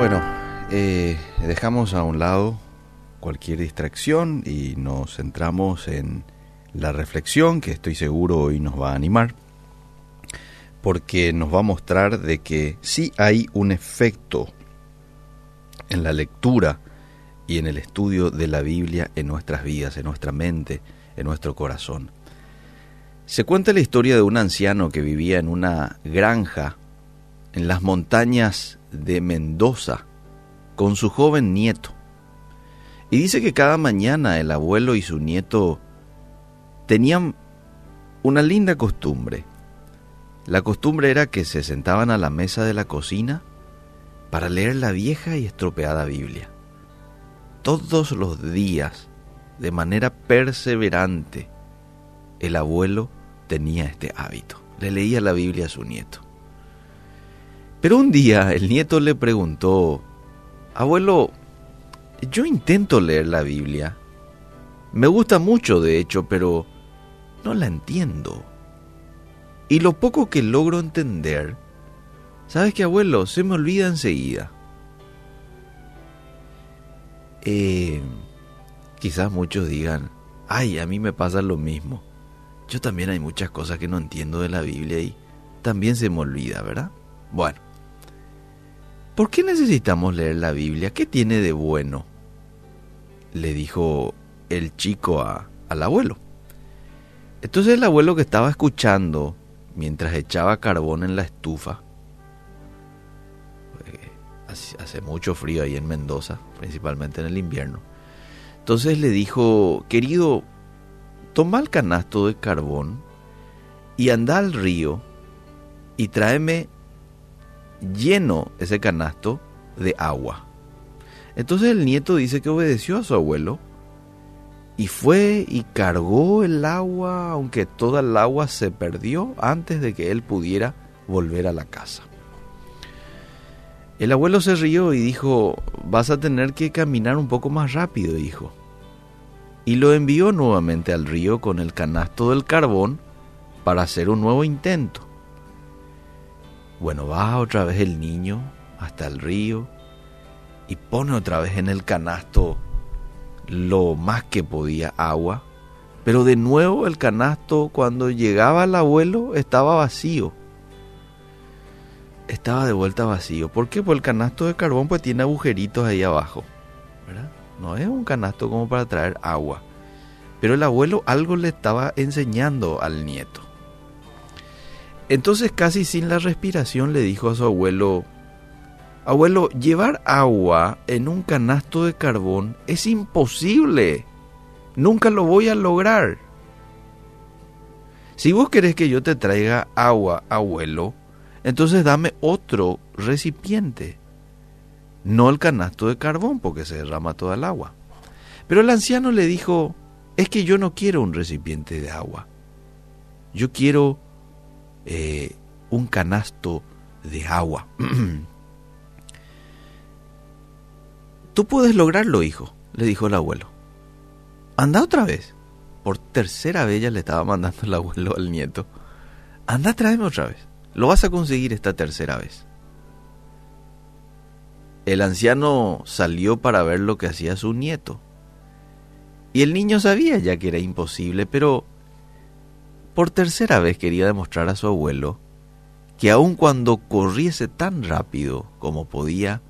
Bueno, eh, dejamos a un lado cualquier distracción y nos centramos en la reflexión que estoy seguro hoy nos va a animar porque nos va a mostrar de que sí hay un efecto en la lectura y en el estudio de la Biblia en nuestras vidas, en nuestra mente, en nuestro corazón. Se cuenta la historia de un anciano que vivía en una granja en las montañas de Mendoza con su joven nieto. Y dice que cada mañana el abuelo y su nieto tenían una linda costumbre. La costumbre era que se sentaban a la mesa de la cocina para leer la vieja y estropeada Biblia. Todos los días, de manera perseverante, el abuelo tenía este hábito. Le leía la Biblia a su nieto. Pero un día el nieto le preguntó, abuelo, yo intento leer la Biblia. Me gusta mucho, de hecho, pero no la entiendo. Y lo poco que logro entender, ¿sabes qué, abuelo? Se me olvida enseguida. Eh, quizás muchos digan, ay, a mí me pasa lo mismo. Yo también hay muchas cosas que no entiendo de la Biblia y también se me olvida, ¿verdad? Bueno, ¿Por qué necesitamos leer la Biblia? ¿Qué tiene de bueno? Le dijo el chico al abuelo. Entonces el abuelo que estaba escuchando mientras echaba carbón en la estufa, eh, hace mucho frío ahí en Mendoza, principalmente en el invierno, entonces le dijo, querido, toma el canasto de carbón y anda al río y tráeme lleno ese canasto de agua. Entonces el nieto dice que obedeció a su abuelo y fue y cargó el agua, aunque toda el agua se perdió antes de que él pudiera volver a la casa. El abuelo se rió y dijo, vas a tener que caminar un poco más rápido, hijo. Y lo envió nuevamente al río con el canasto del carbón para hacer un nuevo intento. Bueno, va otra vez el niño hasta el río y pone otra vez en el canasto lo más que podía agua. Pero de nuevo el canasto cuando llegaba el abuelo estaba vacío. Estaba de vuelta vacío. ¿Por qué? Porque el canasto de carbón pues tiene agujeritos ahí abajo. No es un canasto como para traer agua. Pero el abuelo algo le estaba enseñando al nieto. Entonces casi sin la respiración le dijo a su abuelo, abuelo, llevar agua en un canasto de carbón es imposible. Nunca lo voy a lograr. Si vos querés que yo te traiga agua, abuelo, entonces dame otro recipiente. No el canasto de carbón porque se derrama toda el agua. Pero el anciano le dijo, es que yo no quiero un recipiente de agua. Yo quiero eh, un canasto de agua. Tú puedes lograrlo, hijo, le dijo el abuelo. Anda otra vez. Por tercera vez ya le estaba mandando el abuelo al nieto. Anda, tráeme otra vez. Lo vas a conseguir esta tercera vez. El anciano salió para ver lo que hacía su nieto. Y el niño sabía ya que era imposible, pero por tercera vez quería demostrar a su abuelo que aun cuando corriese tan rápido como podía,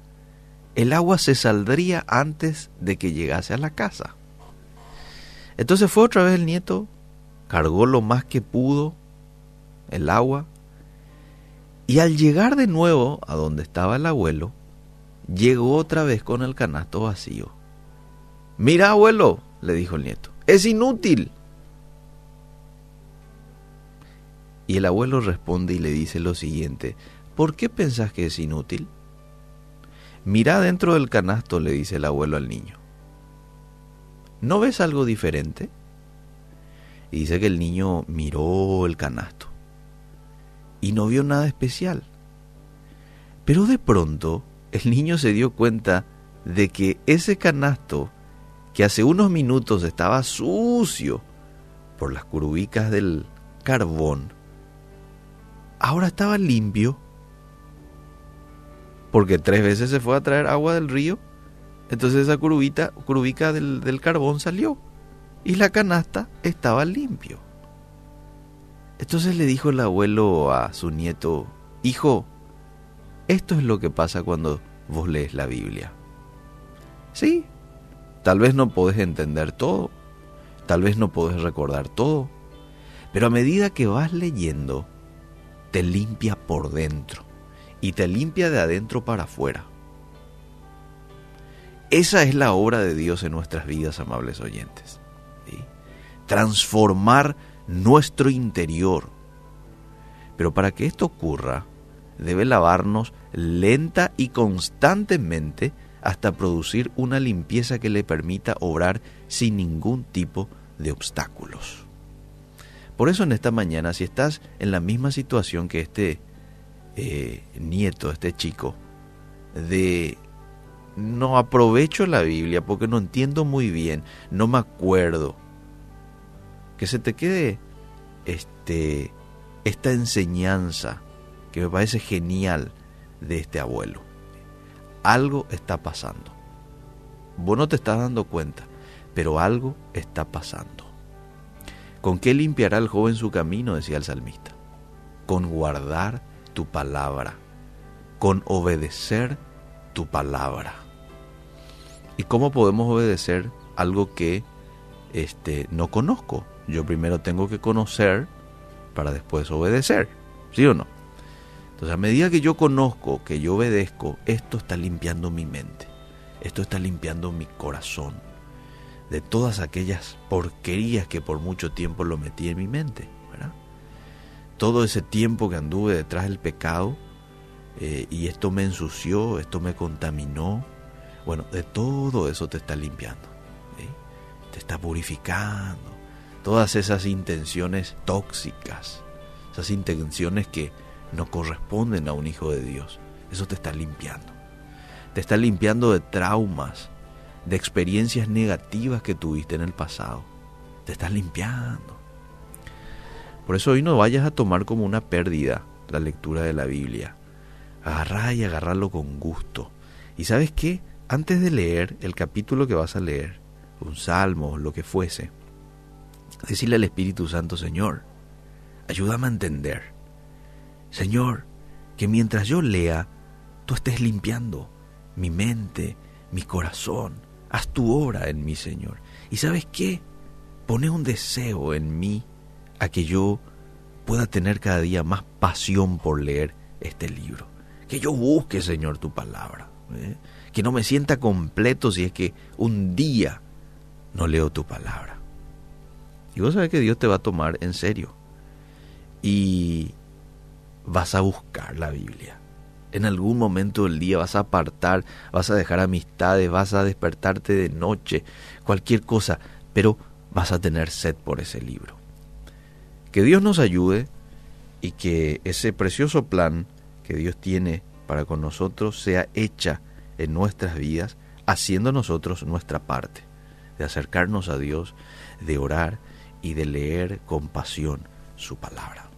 el agua se saldría antes de que llegase a la casa. Entonces fue otra vez el nieto, cargó lo más que pudo el agua, y al llegar de nuevo a donde estaba el abuelo, llegó otra vez con el canasto vacío. Mira, abuelo, le dijo el nieto, es inútil. Y el abuelo responde y le dice lo siguiente, ¿por qué pensás que es inútil? Mira dentro del canasto, le dice el abuelo al niño. ¿No ves algo diferente? Y dice que el niño miró el canasto y no vio nada especial. Pero de pronto el niño se dio cuenta de que ese canasto, que hace unos minutos estaba sucio por las curvicas del carbón, ahora estaba limpio. porque tres veces se fue a traer agua del río. Entonces esa curubita, curubica del, del carbón salió y la canasta estaba limpio. Entonces le dijo el abuelo a su nieto, hijo, esto es lo que pasa cuando vos lees la Biblia. Sí, tal vez no podés entender todo, tal vez no podés recordar todo, pero a medida que vas leyendo, te limpia por dentro y te limpia de adentro para afuera. Esa es la obra de Dios en nuestras vidas, amables oyentes. Transformar nuestro interior. Pero para que esto ocurra, debe lavarnos lenta y constantemente hasta producir una limpieza que le permita obrar sin ningún tipo de obstáculos. Por eso en esta mañana, si estás en la misma situación que este eh, nieto, este chico, de no aprovecho la Biblia porque no entiendo muy bien, no me acuerdo. Que se te quede este, esta enseñanza que me parece genial de este abuelo. Algo está pasando. Vos no te estás dando cuenta, pero algo está pasando. ¿Con qué limpiará el joven su camino? decía el salmista. Con guardar tu palabra, con obedecer tu palabra. ¿Y cómo podemos obedecer algo que este, no conozco? Yo primero tengo que conocer para después obedecer, ¿sí o no? Entonces, a medida que yo conozco, que yo obedezco, esto está limpiando mi mente, esto está limpiando mi corazón de todas aquellas porquerías que por mucho tiempo lo metí en mi mente. Todo ese tiempo que anduve detrás del pecado eh, y esto me ensució, esto me contaminó, bueno, de todo eso te está limpiando, te está purificando. Todas esas intenciones tóxicas, esas intenciones que no corresponden a un hijo de Dios, eso te está limpiando. Te está limpiando de traumas, de experiencias negativas que tuviste en el pasado. Te estás limpiando. Por eso hoy no vayas a tomar como una pérdida la lectura de la Biblia. Agarrá y agarrarlo con gusto. ¿Y sabes qué? antes de leer el capítulo que vas a leer, un salmo, lo que fuese, decirle al Espíritu Santo, Señor, ayúdame a entender. Señor, que mientras yo lea, tú estés limpiando mi mente, mi corazón. Haz tu obra en mí, Señor. ¿Y sabes qué? Pone un deseo en mí a que yo pueda tener cada día más pasión por leer este libro. Que yo busque, Señor, tu palabra. ¿eh? que no me sienta completo si es que un día no leo tu palabra. Y vos sabés que Dios te va a tomar en serio. Y vas a buscar la Biblia. En algún momento del día vas a apartar, vas a dejar amistades, vas a despertarte de noche, cualquier cosa, pero vas a tener sed por ese libro. Que Dios nos ayude y que ese precioso plan que Dios tiene para con nosotros sea hecha en nuestras vidas, haciendo nosotros nuestra parte, de acercarnos a Dios, de orar y de leer con pasión su palabra.